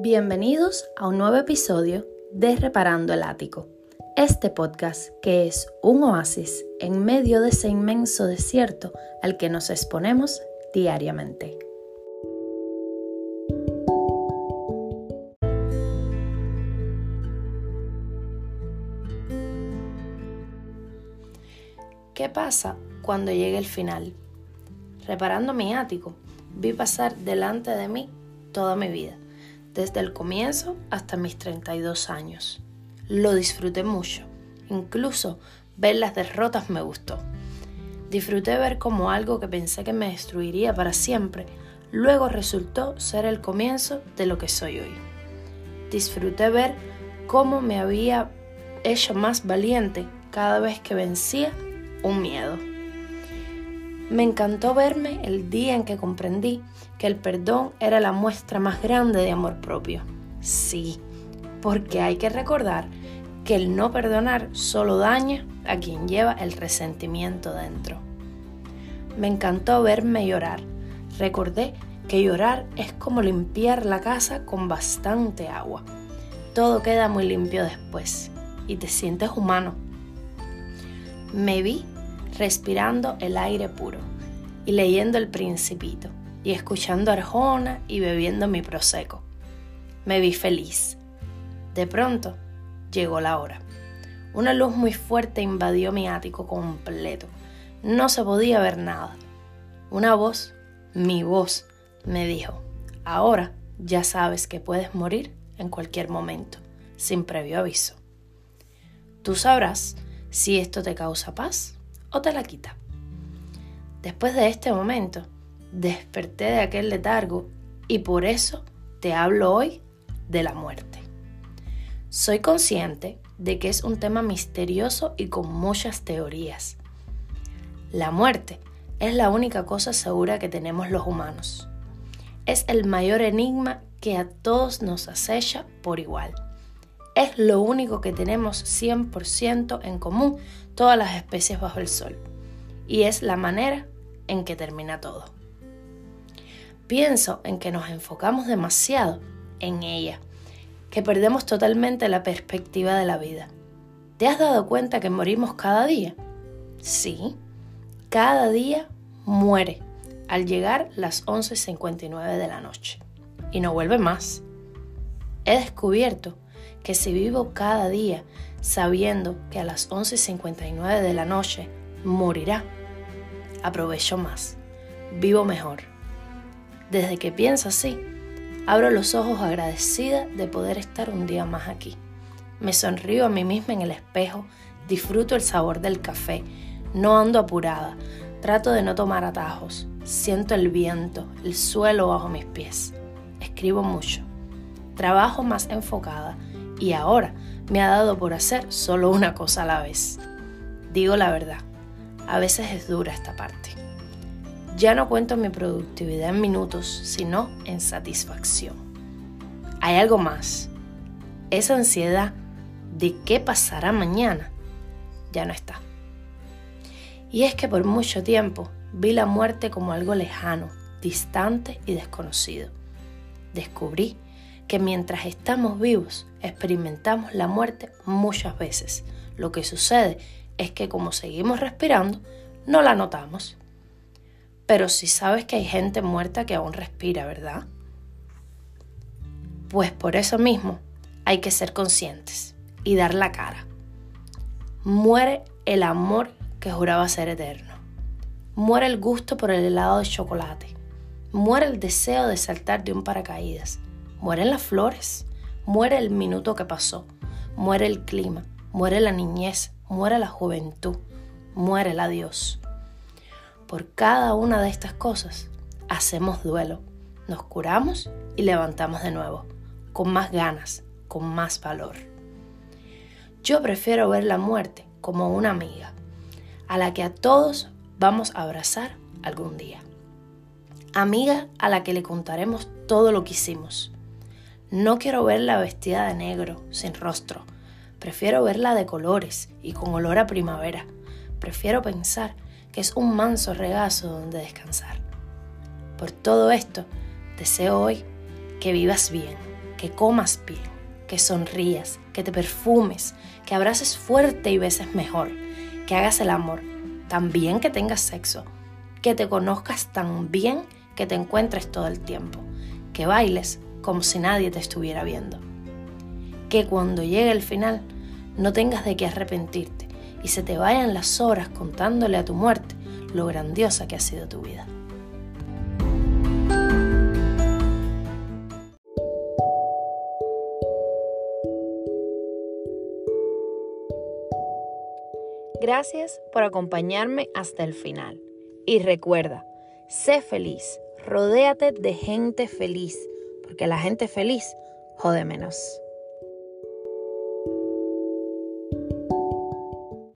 Bienvenidos a un nuevo episodio de Reparando el Ático, este podcast que es un oasis en medio de ese inmenso desierto al que nos exponemos diariamente. ¿Qué pasa cuando llegue el final? Reparando mi ático, vi pasar delante de mí toda mi vida desde el comienzo hasta mis 32 años. Lo disfruté mucho, incluso ver las derrotas me gustó. Disfruté ver como algo que pensé que me destruiría para siempre, luego resultó ser el comienzo de lo que soy hoy. Disfruté ver cómo me había hecho más valiente cada vez que vencía un miedo. Me encantó verme el día en que comprendí que el perdón era la muestra más grande de amor propio. Sí, porque hay que recordar que el no perdonar solo daña a quien lleva el resentimiento dentro. Me encantó verme llorar. Recordé que llorar es como limpiar la casa con bastante agua. Todo queda muy limpio después y te sientes humano. Me vi respirando el aire puro y leyendo El Principito y escuchando Arjona y bebiendo mi prosecco. Me vi feliz. De pronto llegó la hora. Una luz muy fuerte invadió mi ático completo. No se podía ver nada. Una voz, mi voz, me dijo, ahora ya sabes que puedes morir en cualquier momento, sin previo aviso. Tú sabrás si esto te causa paz o te la quita. Después de este momento, desperté de aquel letargo y por eso te hablo hoy de la muerte. Soy consciente de que es un tema misterioso y con muchas teorías. La muerte es la única cosa segura que tenemos los humanos. Es el mayor enigma que a todos nos acecha por igual. Es lo único que tenemos 100% en común todas las especies bajo el sol. Y es la manera en que termina todo. Pienso en que nos enfocamos demasiado en ella, que perdemos totalmente la perspectiva de la vida. ¿Te has dado cuenta que morimos cada día? Sí, cada día muere al llegar las 11.59 de la noche y no vuelve más. He descubierto que si vivo cada día sabiendo que a las 11.59 de la noche morirá, aprovecho más, vivo mejor. Desde que pienso así, abro los ojos agradecida de poder estar un día más aquí. Me sonrío a mí misma en el espejo, disfruto el sabor del café, no ando apurada, trato de no tomar atajos, siento el viento, el suelo bajo mis pies. Escribo mucho, trabajo más enfocada y ahora me ha dado por hacer solo una cosa a la vez. Digo la verdad, a veces es dura esta parte. Ya no cuento mi productividad en minutos, sino en satisfacción. Hay algo más. Esa ansiedad de qué pasará mañana ya no está. Y es que por mucho tiempo vi la muerte como algo lejano, distante y desconocido. Descubrí que mientras estamos vivos experimentamos la muerte muchas veces. Lo que sucede es que como seguimos respirando, no la notamos. Pero si sabes que hay gente muerta que aún respira, ¿verdad? Pues por eso mismo hay que ser conscientes y dar la cara. Muere el amor que juraba ser eterno. Muere el gusto por el helado de chocolate. Muere el deseo de saltar de un paracaídas. Mueren las flores. Muere el minuto que pasó. Muere el clima. Muere la niñez muere la juventud, muere el adiós. Por cada una de estas cosas hacemos duelo, nos curamos y levantamos de nuevo, con más ganas, con más valor. Yo prefiero ver la muerte como una amiga, a la que a todos vamos a abrazar algún día. Amiga a la que le contaremos todo lo que hicimos. No quiero verla vestida de negro, sin rostro, Prefiero verla de colores y con olor a primavera. Prefiero pensar que es un manso regazo donde descansar. Por todo esto, deseo hoy que vivas bien, que comas bien, que sonrías, que te perfumes, que abraces fuerte y beses mejor, que hagas el amor, también que tengas sexo, que te conozcas tan bien que te encuentres todo el tiempo, que bailes como si nadie te estuviera viendo. Que cuando llegue el final no tengas de qué arrepentirte y se te vayan las horas contándole a tu muerte lo grandiosa que ha sido tu vida. Gracias por acompañarme hasta el final. Y recuerda, sé feliz, rodéate de gente feliz, porque la gente feliz jode menos.